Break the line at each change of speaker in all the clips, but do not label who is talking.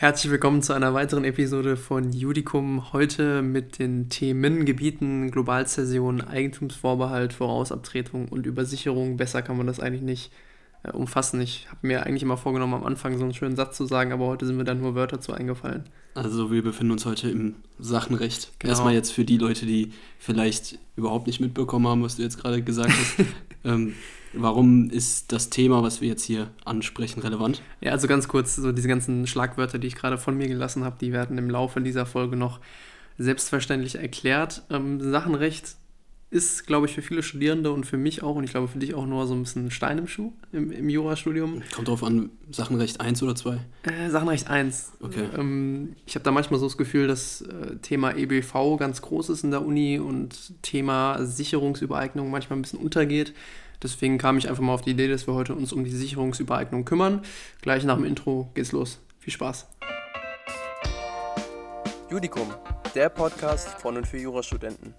Herzlich willkommen zu einer weiteren Episode von Judicum. Heute mit den Themengebieten Globalzäsion, Eigentumsvorbehalt, Vorausabtretung und Übersicherung. Besser kann man das eigentlich nicht äh, umfassen. Ich habe mir eigentlich immer vorgenommen, am Anfang so einen schönen Satz zu sagen, aber heute sind mir dann nur Wörter zu eingefallen.
Also wir befinden uns heute im Sachenrecht. Genau. Erstmal jetzt für die Leute, die vielleicht überhaupt nicht mitbekommen haben, was du jetzt gerade gesagt hast. ähm, warum ist das Thema, was wir jetzt hier ansprechen, relevant?
Ja, also ganz kurz, so diese ganzen Schlagwörter, die ich gerade von mir gelassen habe, die werden im Laufe dieser Folge noch selbstverständlich erklärt. Ähm, Sachenrecht ist, glaube ich, für viele Studierende und für mich auch und ich glaube für dich auch nur so ein bisschen Stein im Schuh im, im Jurastudium.
Kommt drauf an, Sachenrecht 1 oder 2?
Äh, Sachenrecht 1. Okay. Ähm, ich habe da manchmal so das Gefühl, dass äh, Thema EBV ganz groß ist in der Uni und Thema Sicherungsübereignung manchmal ein bisschen untergeht. Deswegen kam ich einfach mal auf die Idee, dass wir heute uns um die Sicherungsübereignung kümmern. Gleich nach dem Intro geht's los. Viel Spaß.
Judikum, der Podcast von und für Jurastudenten.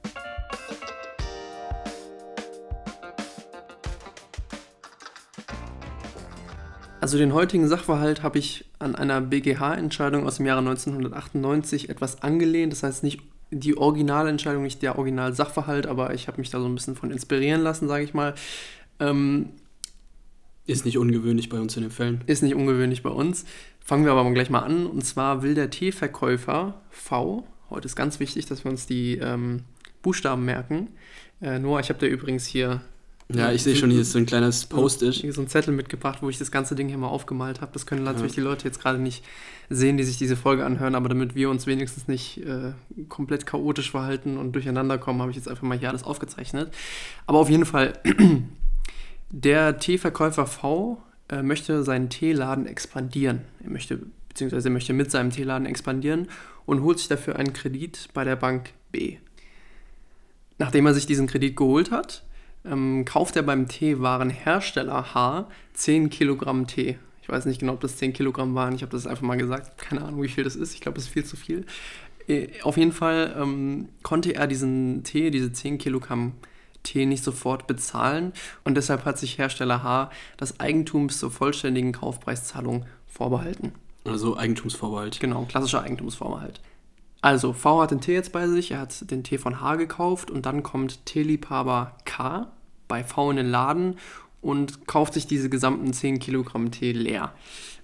Also den heutigen Sachverhalt habe ich an einer BGH-Entscheidung aus dem Jahre 1998 etwas angelehnt. Das heißt nicht die Originalentscheidung, nicht der Original-Sachverhalt, aber ich habe mich da so ein bisschen von inspirieren lassen, sage ich mal. Ähm,
ist nicht ungewöhnlich bei uns in den Fällen.
Ist nicht ungewöhnlich bei uns. Fangen wir aber mal gleich mal an. Und zwar will der Teeverkäufer V, heute ist ganz wichtig, dass wir uns die ähm, Buchstaben merken. Äh, Noah, ich habe dir übrigens hier
ja, ich sehe schon, hier ist so ein kleines Post-it.
So, so ein Zettel mitgebracht, wo ich das ganze Ding hier mal aufgemalt habe. Das können natürlich ja. die Leute jetzt gerade nicht sehen, die sich diese Folge anhören, aber damit wir uns wenigstens nicht äh, komplett chaotisch verhalten und durcheinander kommen, habe ich jetzt einfach mal hier alles aufgezeichnet. Aber auf jeden Fall, der Teeverkäufer V äh, möchte seinen Teeladen expandieren. Er möchte, beziehungsweise er möchte mit seinem Teeladen expandieren und holt sich dafür einen Kredit bei der Bank B. Nachdem er sich diesen Kredit geholt hat, ähm, kauft er beim Teewarenhersteller H 10 Kilogramm Tee. Ich weiß nicht genau, ob das 10 Kilogramm waren. Ich habe das einfach mal gesagt. Keine Ahnung, wie viel das ist. Ich glaube, es ist viel zu viel. Äh, auf jeden Fall ähm, konnte er diesen Tee, diese 10 Kilogramm Tee nicht sofort bezahlen und deshalb hat sich Hersteller H das Eigentum bis zur vollständigen Kaufpreiszahlung vorbehalten.
Also Eigentumsvorbehalt.
Genau, klassischer Eigentumsvorbehalt. Also, V hat den Tee jetzt bei sich, er hat den Tee von H gekauft und dann kommt Teeliebhaber K bei V in den Laden und kauft sich diese gesamten 10 Kilogramm Tee leer.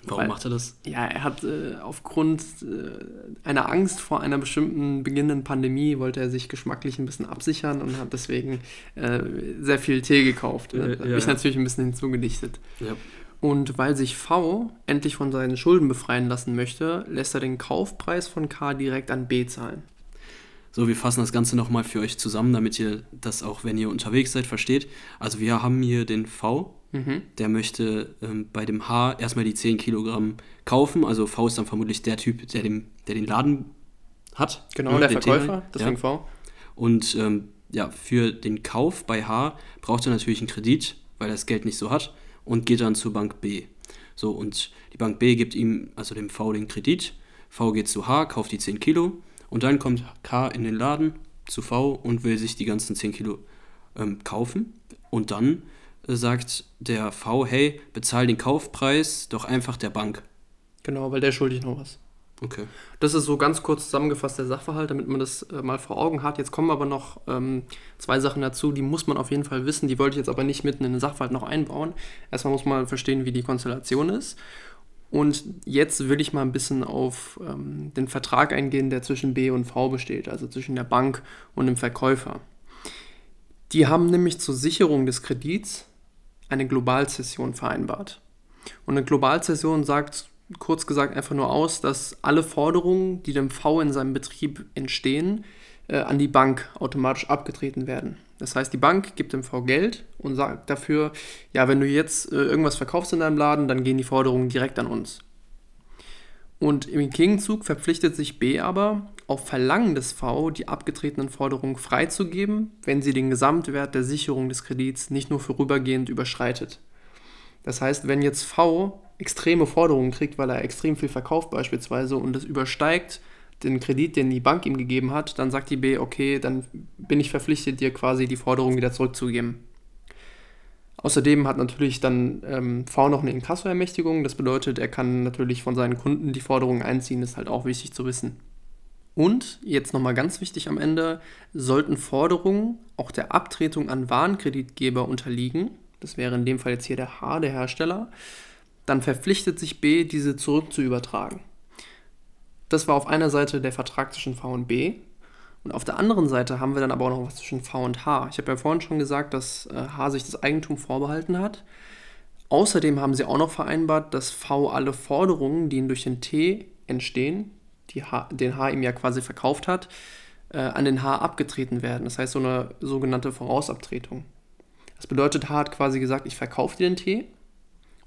Warum Weil, macht er das?
Ja, er hat äh, aufgrund äh, einer Angst vor einer bestimmten beginnenden Pandemie, wollte er sich geschmacklich ein bisschen absichern und hat deswegen äh, sehr viel Tee gekauft. Ne? Da habe ich natürlich ein bisschen hinzugedichtet. Ja. Und weil sich V endlich von seinen Schulden befreien lassen möchte, lässt er den Kaufpreis von K direkt an B zahlen.
So, wir fassen das Ganze nochmal für euch zusammen, damit ihr das auch, wenn ihr unterwegs seid, versteht. Also wir haben hier den V, mhm. der möchte ähm, bei dem H erstmal die 10 Kilogramm kaufen. Also V ist dann vermutlich der Typ, der, dem, der den Laden hat.
Genau, ne, der Verkäufer, deswegen ja. V.
Und ähm, ja, für den Kauf bei H braucht er natürlich einen Kredit, weil er das Geld nicht so hat und geht dann zur Bank B. So, und die Bank B gibt ihm, also dem V, den Kredit. V geht zu H, kauft die 10 Kilo und dann kommt K in den Laden zu V und will sich die ganzen 10 Kilo ähm, kaufen. Und dann äh, sagt der V, hey, bezahl den Kaufpreis doch einfach der Bank.
Genau, weil der schuldig noch was.
Okay.
Das ist so ganz kurz zusammengefasst der Sachverhalt, damit man das äh, mal vor Augen hat. Jetzt kommen aber noch ähm, zwei Sachen dazu, die muss man auf jeden Fall wissen. Die wollte ich jetzt aber nicht mitten in den Sachverhalt noch einbauen. Erstmal muss man verstehen, wie die Konstellation ist. Und jetzt will ich mal ein bisschen auf ähm, den Vertrag eingehen, der zwischen B und V besteht, also zwischen der Bank und dem Verkäufer. Die haben nämlich zur Sicherung des Kredits eine Globalzession vereinbart. Und eine Globalzession sagt kurz gesagt einfach nur aus, dass alle Forderungen, die dem V in seinem Betrieb entstehen, äh, an die Bank automatisch abgetreten werden. Das heißt, die Bank gibt dem V Geld und sagt dafür, ja, wenn du jetzt äh, irgendwas verkaufst in deinem Laden, dann gehen die Forderungen direkt an uns. Und im Gegenzug verpflichtet sich B aber, auf Verlangen des V die abgetretenen Forderungen freizugeben, wenn sie den Gesamtwert der Sicherung des Kredits nicht nur vorübergehend überschreitet. Das heißt, wenn jetzt V extreme Forderungen kriegt, weil er extrem viel verkauft beispielsweise und das übersteigt den Kredit, den die Bank ihm gegeben hat, dann sagt die B, okay, dann bin ich verpflichtet, dir quasi die Forderung wieder zurückzugeben. Außerdem hat natürlich dann ähm, V noch eine Inkassoermächtigung. Das bedeutet, er kann natürlich von seinen Kunden die Forderungen einziehen. Ist halt auch wichtig zu wissen. Und jetzt nochmal ganz wichtig am Ende, sollten Forderungen auch der Abtretung an Warenkreditgeber unterliegen, das wäre in dem Fall jetzt hier der H, der Hersteller, dann verpflichtet sich B, diese zurück zu übertragen. Das war auf einer Seite der Vertrag zwischen V und B. Und auf der anderen Seite haben wir dann aber auch noch was zwischen V und H. Ich habe ja vorhin schon gesagt, dass äh, H sich das Eigentum vorbehalten hat. Außerdem haben sie auch noch vereinbart, dass V alle Forderungen, die durch den T entstehen, die H, den H ihm ja quasi verkauft hat, äh, an den H abgetreten werden. Das heißt so eine sogenannte Vorausabtretung. Das bedeutet, H hat quasi gesagt, ich verkaufe dir den Tee.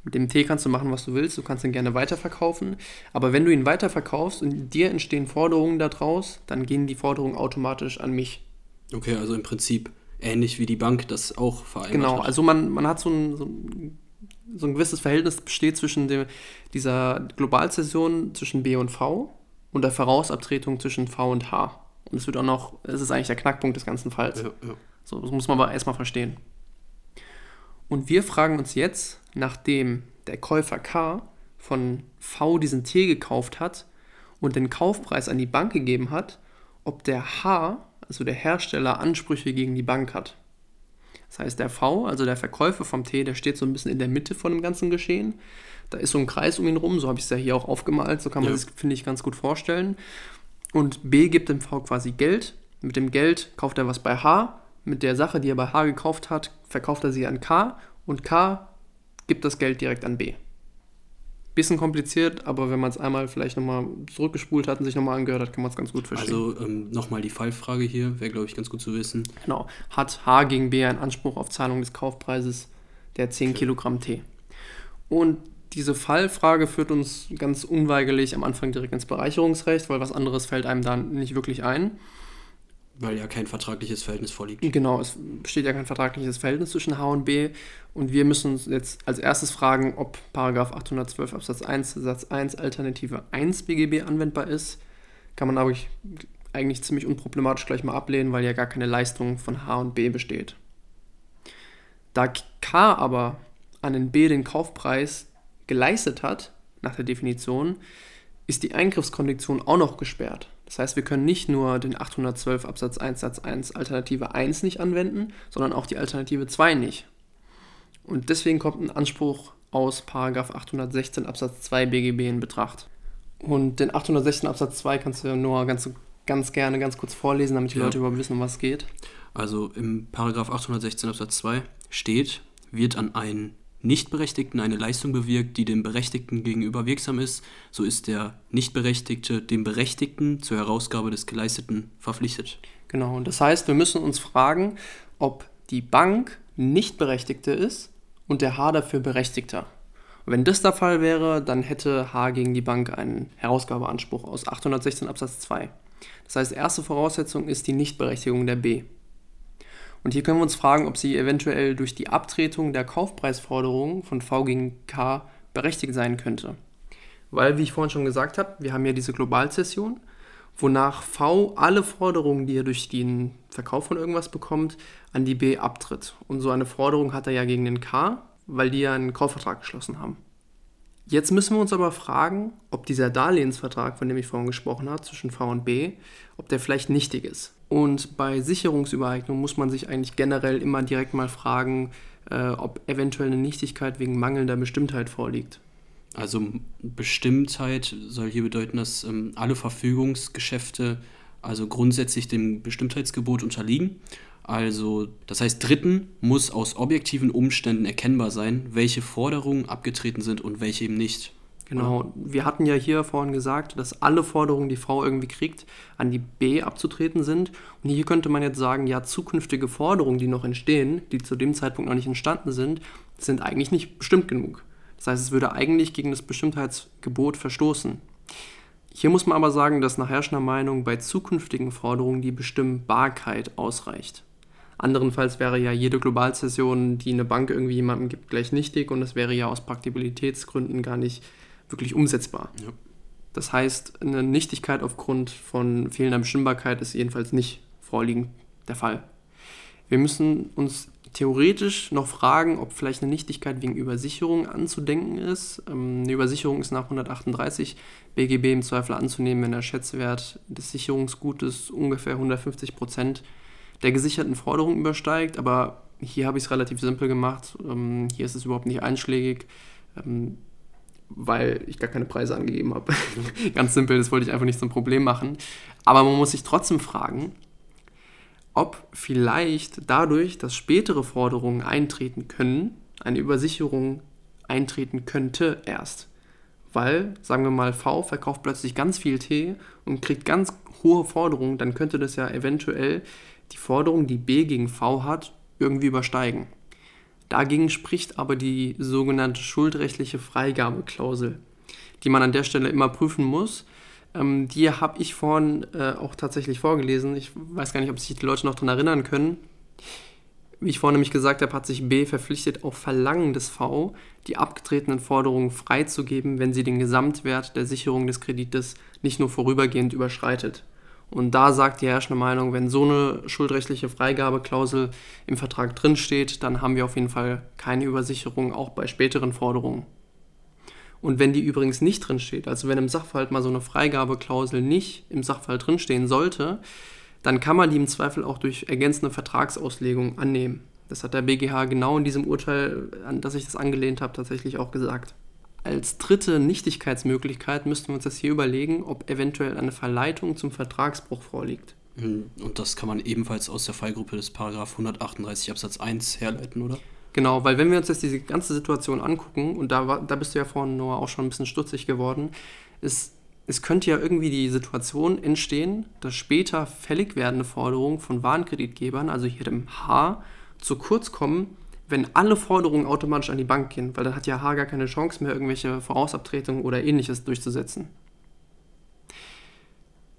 Mit dem Tee kannst du machen, was du willst. Du kannst ihn gerne weiterverkaufen. Aber wenn du ihn weiterverkaufst und dir entstehen Forderungen daraus, dann gehen die Forderungen automatisch an mich.
Okay, also im Prinzip ähnlich wie die Bank das auch vereinbart
Genau,
hat.
also man, man hat so ein, so, ein, so ein gewisses Verhältnis besteht zwischen dem, dieser Globalzession zwischen B und V und der Vorausabtretung zwischen V und H. Und es wird auch noch, es ist eigentlich der Knackpunkt des ganzen Falls.
Ja, ja.
So, das muss man aber erstmal verstehen. Und wir fragen uns jetzt, nachdem der Käufer K von V diesen Tee gekauft hat und den Kaufpreis an die Bank gegeben hat, ob der H, also der Hersteller, Ansprüche gegen die Bank hat. Das heißt, der V, also der Verkäufer vom Tee, der steht so ein bisschen in der Mitte von dem ganzen Geschehen. Da ist so ein Kreis um ihn rum, so habe ich es ja hier auch aufgemalt, so kann man
Ja.
sich, finde ich, ganz gut vorstellen. Und B gibt dem V quasi Geld. Mit dem Geld kauft er was bei H. Mit der Sache, die er bei H gekauft hat, verkauft er sie an K. Und K gibt das Geld direkt an B. Bisschen kompliziert, aber wenn man es einmal vielleicht nochmal zurückgespult hat und sich nochmal angehört hat, kann man es ganz gut verstehen.
Also ähm, nochmal die Fallfrage hier, wäre glaube ich ganz gut zu wissen.
Genau. Hat H gegen B einen Anspruch auf Zahlung des Kaufpreises der 10 Kilogramm Tee? Und diese Fallfrage führt uns ganz unweigerlich am Anfang direkt ins Bereicherungsrecht, weil was anderes fällt einem da nicht wirklich ein.
Weil ja kein vertragliches Verhältnis vorliegt.
Genau, es besteht ja kein vertragliches Verhältnis zwischen H und B und wir müssen uns jetzt als erstes fragen, ob Paragraph 812 Absatz 1 Satz 1 Alternative 1 BGB anwendbar ist. Kann man aber eigentlich ziemlich unproblematisch gleich mal ablehnen, weil ja gar keine Leistung von H und B besteht. Da K aber an den B den Kaufpreis geleistet hat, nach der Definition, ist die Eingriffskondition auch noch gesperrt. Das heißt, wir können nicht nur den 812 Absatz 1 Satz 1 Alternative 1 nicht anwenden, sondern auch die Alternative 2 nicht. Und deswegen kommt ein Anspruch aus Paragraph 816 Absatz 2 BGB in Betracht. Und den 816 Absatz 2 kannst du nur ganz, ganz gerne ganz kurz vorlesen, damit die
Ja.
Leute überhaupt wissen, um was es geht.
Also im Paragraph 816 Absatz 2 steht, wird an einen Nichtberechtigten eine Leistung bewirkt, die dem Berechtigten gegenüber wirksam ist, so ist der Nichtberechtigte dem Berechtigten zur Herausgabe des Geleisteten verpflichtet.
Genau, und das heißt, wir müssen uns fragen, ob die Bank nicht Berechtigte ist und der H dafür Berechtigter. Und wenn das der Fall wäre, dann hätte H gegen die Bank einen Herausgabeanspruch aus 816 Absatz 2. Das heißt, erste Voraussetzung ist die Nichtberechtigung der B. Und hier können wir uns fragen, ob sie eventuell durch die Abtretung der Kaufpreisforderung von V gegen K berechtigt sein könnte. Weil, wie ich vorhin schon gesagt habe, wir haben ja diese Globalzession, wonach V alle Forderungen, die er durch den Verkauf von irgendwas bekommt, an die B abtritt. Und so eine Forderung hat er ja gegen den K, weil die ja einen Kaufvertrag geschlossen haben. Jetzt müssen wir uns aber fragen, ob dieser Darlehensvertrag, von dem ich vorhin gesprochen habe, zwischen V und B, ob der vielleicht nichtig ist. Und bei Sicherungsübereignung muss man sich eigentlich generell immer direkt mal fragen, äh, ob eventuell eine Nichtigkeit wegen mangelnder Bestimmtheit vorliegt.
Also Bestimmtheit soll hier bedeuten, dass ähm, alle Verfügungsgeschäfte also grundsätzlich dem Bestimmtheitsgebot unterliegen. Also, das heißt, Dritten muss aus objektiven Umständen erkennbar sein, welche Forderungen abgetreten sind und welche eben nicht.
Genau, wir hatten ja hier vorhin gesagt, dass alle Forderungen, die V irgendwie kriegt, an die B abzutreten sind. Und hier könnte man jetzt sagen, ja, zukünftige Forderungen, die noch entstehen, die zu dem Zeitpunkt noch nicht entstanden sind, sind eigentlich nicht bestimmt genug. Das heißt, es würde eigentlich gegen das Bestimmtheitsgebot verstoßen. Hier muss man aber sagen, dass nach herrschender Meinung bei zukünftigen Forderungen die Bestimmbarkeit ausreicht. Anderenfalls wäre ja jede Globalzession, die eine Bank irgendwie jemandem gibt, gleich nichtig und das wäre ja aus Praktikabilitätsgründen gar nicht wirklich umsetzbar.
Ja.
Das heißt, eine Nichtigkeit aufgrund von fehlender Bestimmbarkeit ist jedenfalls nicht vorliegend der Fall. Wir müssen uns theoretisch noch fragen, ob vielleicht eine Nichtigkeit wegen Übersicherung anzudenken ist. Ähm, eine Übersicherung ist nach 138 BGB im Zweifel anzunehmen, wenn der Schätzwert des Sicherungsgutes ungefähr 150 Prozent der gesicherten Forderung übersteigt. Aber hier habe ich es relativ simpel gemacht. Ähm, hier ist es überhaupt nicht einschlägig, ähm, weil ich gar keine Preise angegeben habe. Ganz simpel, das wollte ich einfach nicht zum Problem machen. Aber man muss sich trotzdem fragen, ob vielleicht dadurch, dass spätere Forderungen eintreten können, eine Übersicherung eintreten könnte erst. Weil, sagen wir mal, V verkauft plötzlich ganz viel T und kriegt ganz hohe Forderungen, dann könnte das ja eventuell die Forderung, die B gegen V hat, irgendwie übersteigen. Dagegen spricht aber die sogenannte schuldrechtliche Freigabeklausel, die man an der Stelle immer prüfen muss, ähm, die habe ich vorhin äh, auch tatsächlich vorgelesen. Ich weiß gar nicht, ob sich die Leute noch daran erinnern können. Wie ich vorhin nämlich gesagt habe, hat sich B verpflichtet, auf Verlangen des V die abgetretenen Forderungen freizugeben, wenn sie den Gesamtwert der Sicherung des Kredites nicht nur vorübergehend überschreitet. Und da sagt die herrschende Meinung, wenn so eine schuldrechtliche Freigabeklausel im Vertrag drinsteht, dann haben wir auf jeden Fall keine Übersicherung, auch bei späteren Forderungen. Und wenn die übrigens nicht drinsteht, also wenn im Sachverhalt mal so eine Freigabeklausel nicht im Sachverhalt drinstehen sollte, dann kann man die im Zweifel auch durch ergänzende Vertragsauslegung annehmen. Das hat der BGH genau in diesem Urteil, an das ich das angelehnt habe, tatsächlich auch gesagt. Als dritte Nichtigkeitsmöglichkeit müssten wir uns das hier überlegen, ob eventuell eine Verleitung zum Vertragsbruch vorliegt.
Hm, und das kann man ebenfalls aus der Fallgruppe des Paragraph 138 Absatz 1 herleiten, oder?
Genau, weil wenn wir uns jetzt diese ganze Situation angucken, und da, war, da bist du ja vorhin Noah auch schon ein bisschen stutzig geworden, ist, es könnte ja irgendwie die Situation entstehen, dass später fällig werdende Forderungen von Warenkreditgebern, also hier dem H, zu kurz kommen, wenn alle Forderungen automatisch an die Bank gehen, weil dann hat ja H gar keine Chance mehr, irgendwelche Vorausabtretungen oder ähnliches durchzusetzen.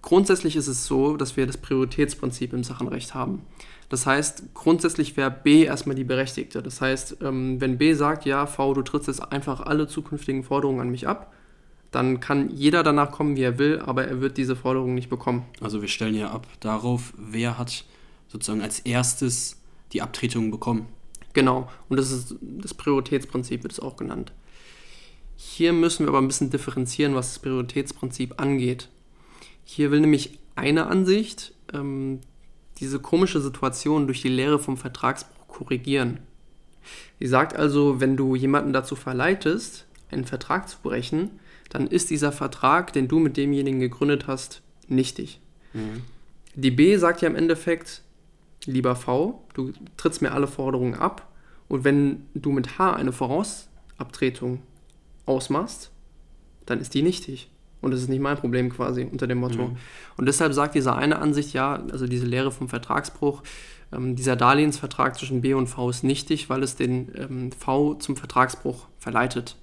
Grundsätzlich ist es so, dass wir das Prioritätsprinzip im Sachenrecht haben. Das heißt, grundsätzlich wäre B erstmal die Berechtigte. Das heißt, ähm, wenn B sagt, ja, V, du trittst jetzt einfach alle zukünftigen Forderungen an mich ab, dann kann jeder danach kommen, wie er will, aber er wird diese Forderung nicht bekommen.
Also wir stellen ja ab darauf, wer hat sozusagen als erstes die Abtretung bekommen.
Genau, und das ist das Prioritätsprinzip, wird es auch genannt. Hier müssen wir aber ein bisschen differenzieren, was das Prioritätsprinzip angeht. Hier will nämlich eine Ansicht ähm, diese komische Situation durch die Lehre vom Vertragsbruch korrigieren. Sie sagt also, wenn du jemanden dazu verleitest, einen Vertrag zu brechen, dann ist dieser Vertrag, den du mit demjenigen gegründet hast, nichtig. Mhm. Die B sagt ja im Endeffekt, lieber V, du trittst mir alle Forderungen ab und wenn du mit H eine Vorausabtretung ausmachst, dann ist die nichtig. Und das ist nicht mein Problem quasi unter dem Motto. Mhm. Und deshalb sagt diese eine Ansicht, ja, also diese Lehre vom Vertragsbruch, ähm, dieser Darlehensvertrag zwischen B und V ist nichtig, weil es den ähm, V zum Vertragsbruch verleitet.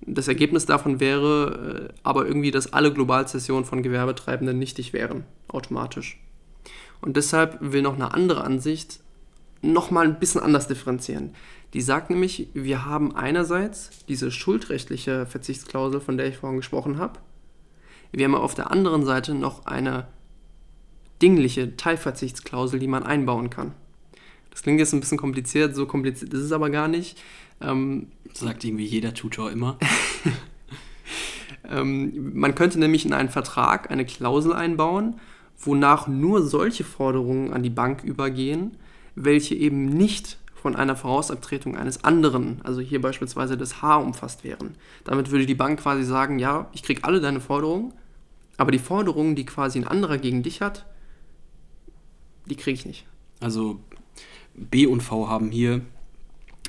Das Ergebnis davon wäre äh, aber irgendwie, dass alle Globalzessionen von Gewerbetreibenden nichtig wären, automatisch. Und deshalb will noch eine andere Ansicht nochmal ein bisschen anders differenzieren. Die sagt nämlich, wir haben einerseits diese schuldrechtliche Verzichtsklausel, von der ich vorhin gesprochen habe, wir haben auf der anderen Seite noch eine dingliche Teilverzichtsklausel, die man einbauen kann. Das klingt jetzt ein bisschen kompliziert, so kompliziert ist es aber gar nicht.
Ähm, Sagt irgendwie jeder Tutor immer.
ähm, man könnte nämlich in einen Vertrag eine Klausel einbauen, wonach nur solche Forderungen an die Bank übergehen, welche eben nicht von einer Vorausabtretung eines anderen, also hier beispielsweise des H umfasst wären. Damit würde die Bank quasi sagen, ja, ich kriege alle deine Forderungen, aber die Forderungen, die quasi ein anderer gegen dich hat, die kriege ich nicht.
Also B und V haben hier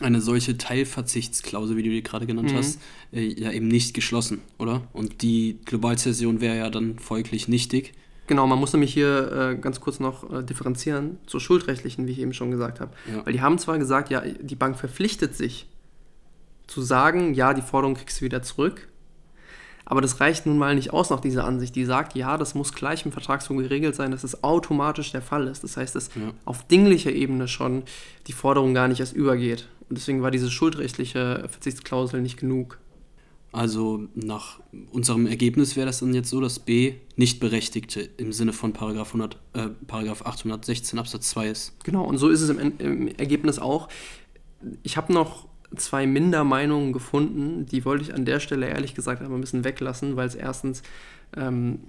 eine solche Teilverzichtsklausel, wie du die gerade genannt mhm. hast, äh, ja eben nicht geschlossen, oder? Und die Globalzession wäre ja dann folglich nichtig.
Genau, man muss nämlich hier äh, ganz kurz noch äh, differenzieren zur schuldrechtlichen, wie ich eben schon gesagt habe. Ja. Weil die haben zwar gesagt, ja, die Bank verpflichtet sich zu sagen, ja, die Forderung kriegst du wieder zurück, aber das reicht nun mal nicht aus nach dieser Ansicht. Die sagt, ja, das muss gleich im Vertrag so geregelt sein, dass es automatisch der Fall ist. Das heißt, dass ja. auf dinglicher Ebene schon die Forderung gar nicht erst übergeht. Und deswegen war diese schuldrechtliche Verzichtsklausel nicht genug.
Also nach unserem Ergebnis wäre das dann jetzt so, dass B nicht Berechtigte im Sinne von Paragraph, 100, äh, Paragraph 816 Absatz 2 ist.
Genau, und so ist es im, im Ergebnis auch. Ich habe noch zwei Mindermeinungen gefunden, die wollte ich an der Stelle ehrlich gesagt aber ein bisschen weglassen, weil es erstens ähm,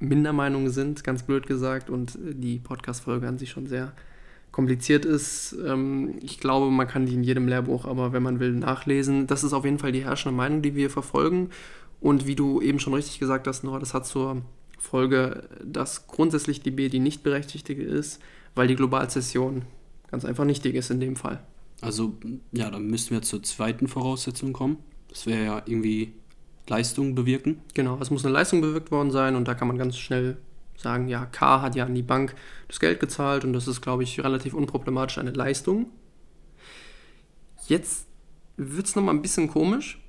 Mindermeinungen sind, ganz blöd gesagt, und die Podcast-Folge an sich schon sehr kompliziert ist. Ähm, ich glaube, man kann die in jedem Lehrbuch, aber wenn man will, nachlesen. Das ist auf jeden Fall die herrschende Meinung, die wir verfolgen. Und wie du eben schon richtig gesagt hast, Nora, das hat zur Folge, dass grundsätzlich die B die nicht berechtigte ist, weil die Globalzession ganz einfach nichtig ist in dem Fall.
Also ja, dann müssten wir zur zweiten Voraussetzung kommen. Das wäre ja irgendwie Leistung bewirken.
Genau, es muss eine Leistung bewirkt worden sein und da kann man ganz schnell sagen, ja, K hat ja an die Bank das Geld gezahlt und das ist, glaube ich, relativ unproblematisch eine Leistung. Jetzt wird es nochmal ein bisschen komisch,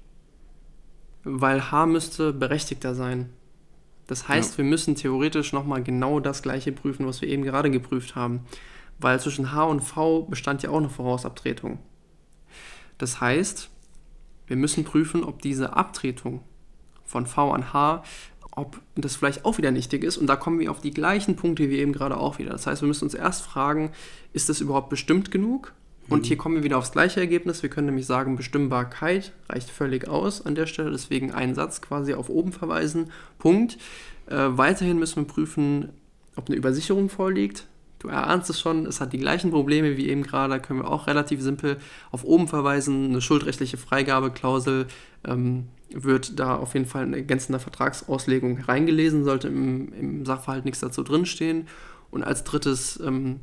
weil H müsste berechtigter sein. Das heißt,
Ja.
wir müssen theoretisch nochmal genau das gleiche prüfen, was wir eben gerade geprüft haben. Weil zwischen H und V bestand ja auch eine Vorausabtretung. Das heißt, wir müssen prüfen, ob diese Abtretung von V an H, ob das vielleicht auch wieder nichtig ist. Und da kommen wir auf die gleichen Punkte wie eben gerade auch wieder. Das heißt, wir müssen uns erst fragen, ist das überhaupt bestimmt genug? Und hier kommen wir wieder aufs gleiche Ergebnis. Wir können nämlich sagen, Bestimmbarkeit reicht völlig aus an der Stelle. Deswegen einen Satz quasi auf oben verweisen. Punkt. Äh, weiterhin müssen wir prüfen, ob eine Übersicherung vorliegt. Du erahnst es schon, es hat die gleichen Probleme wie eben gerade. Da können wir auch relativ simpel auf oben verweisen. Eine schuldrechtliche Freigabeklausel ähm, wird da auf jeden Fall in ergänzender Vertragsauslegung reingelesen, sollte im, im Sachverhalt nichts dazu drinstehen. Und als drittes ähm,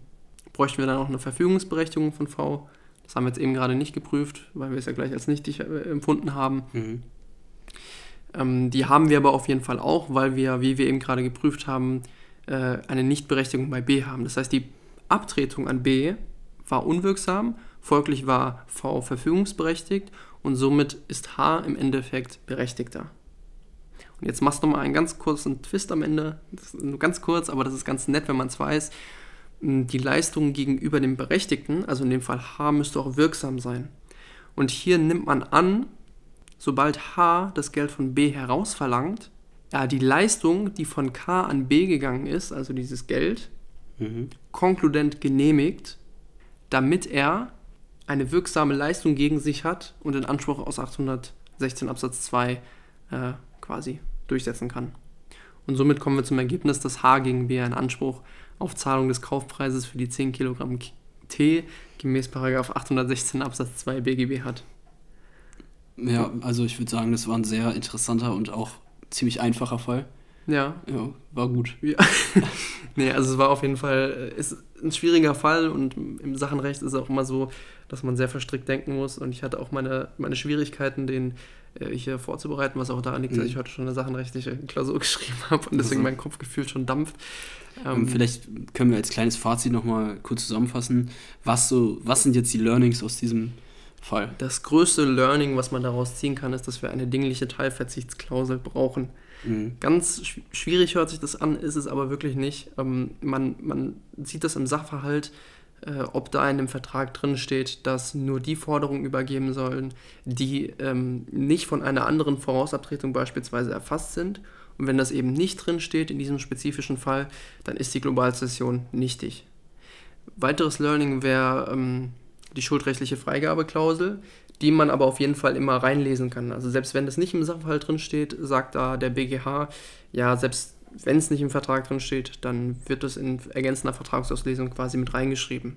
bräuchten wir dann auch eine Verfügungsberechtigung von V. Das haben wir jetzt eben gerade nicht geprüft, weil wir es ja gleich als nichtig äh, empfunden haben.
Mhm.
Ähm, die haben wir aber auf jeden Fall auch, weil wir, wie wir eben gerade geprüft haben, äh, eine Nichtberechtigung bei B haben. Das heißt, die Abtretung an B war unwirksam, folglich war V verfügungsberechtigt und somit ist H im Endeffekt berechtigter. Und jetzt machst du mal einen ganz kurzen Twist am Ende. Das ist nur ganz kurz, aber das ist ganz nett, wenn man es weiß. Die Leistung gegenüber dem Berechtigten, also in dem Fall H, müsste auch wirksam sein. Und hier nimmt man an, sobald H das Geld von B herausverlangt, ja, die Leistung, die von K an B gegangen ist, also dieses Geld,
Mhm.
konkludent genehmigt, damit er eine wirksame Leistung gegen sich hat und den Anspruch aus 816 Absatz 2 äh, quasi durchsetzen kann. Und somit kommen wir zum Ergebnis, dass H gegen B einen Anspruch auf Zahlung des Kaufpreises für die 10 Kilogramm T gemäß Paragraph 816 Absatz 2 BGB hat.
Ja, also ich würde sagen, das war ein sehr interessanter und auch ziemlich einfacher Fall.
Ja,
Ja, war gut.
Ja. nee, also es war auf jeden Fall äh, ist ein schwieriger Fall und im Sachenrecht ist es auch immer so, dass man sehr verstrickt denken muss und ich hatte auch meine, meine Schwierigkeiten, den äh, hier vorzubereiten, was auch daran liegt, dass
Mhm.
ich heute schon eine sachenrechtliche Klausur geschrieben habe und deswegen
Also.
mein Kopf gefühlt schon dampft.
Ähm, vielleicht können wir als kleines Fazit nochmal kurz zusammenfassen. Was, so, was sind jetzt die Learnings aus diesem Fall?
das größte Learning, was man daraus ziehen kann, ist, dass wir eine dingliche Teilverzichtsklausel brauchen.
Mhm.
Ganz schw- schwierig hört sich das an, ist es aber wirklich nicht. Ähm, man, man sieht das im Sachverhalt, äh, ob da in dem Vertrag drin steht, dass nur die Forderungen übergeben sollen, die ähm, nicht von einer anderen Vorausabtretung beispielsweise erfasst sind. Und wenn das eben nicht drin steht in diesem spezifischen Fall, dann ist die Globalzession nichtig. Weiteres Learning wäre ähm, die schuldrechtliche Freigabeklausel, die man aber auf jeden Fall immer reinlesen kann. Also selbst wenn das nicht im Sachverhalt drin steht, sagt da der BGH, ja, selbst wenn es nicht im Vertrag drin steht, dann wird es in ergänzender Vertragsauslesung quasi mit reingeschrieben.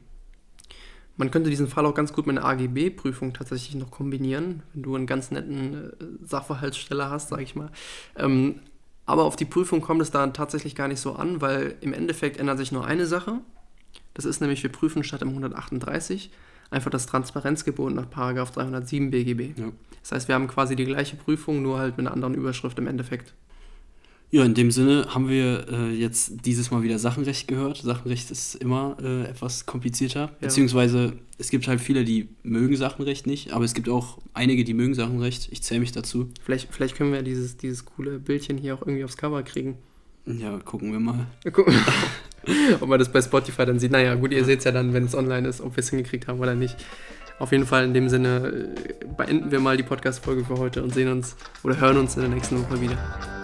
Man könnte diesen Fall auch ganz gut mit einer AGB-Prüfung tatsächlich noch kombinieren, wenn du einen ganz netten äh, Sachverhaltssteller hast, sage ich mal. Ähm, aber auf die Prüfung kommt es da tatsächlich gar nicht so an, weil im Endeffekt ändert sich nur eine Sache. Das ist nämlich, wir prüfen statt im 138 einfach das Transparenzgebot nach Paragraph 307 BGB.
Ja.
Das heißt, wir haben quasi die gleiche Prüfung, nur halt mit einer anderen Überschrift im Endeffekt.
Ja, in dem Sinne haben wir äh, jetzt dieses Mal wieder Sachenrecht gehört. Sachenrecht ist immer äh, etwas komplizierter. Beziehungsweise es gibt halt viele, die mögen Sachenrecht nicht, aber es gibt auch einige, die mögen Sachenrecht. Ich zähle mich dazu.
Vielleicht, vielleicht können wir dieses, dieses coole Bildchen hier auch irgendwie aufs Cover kriegen.
Ja, gucken wir mal.
Mal gucken, ob man das bei Spotify dann sieht. Naja, gut, ihr seht es ja dann, wenn es online ist, ob wir es hingekriegt haben oder nicht. Auf jeden Fall in dem Sinne äh, beenden wir mal die Podcast-Folge für heute und sehen uns oder hören uns in der nächsten Woche wieder.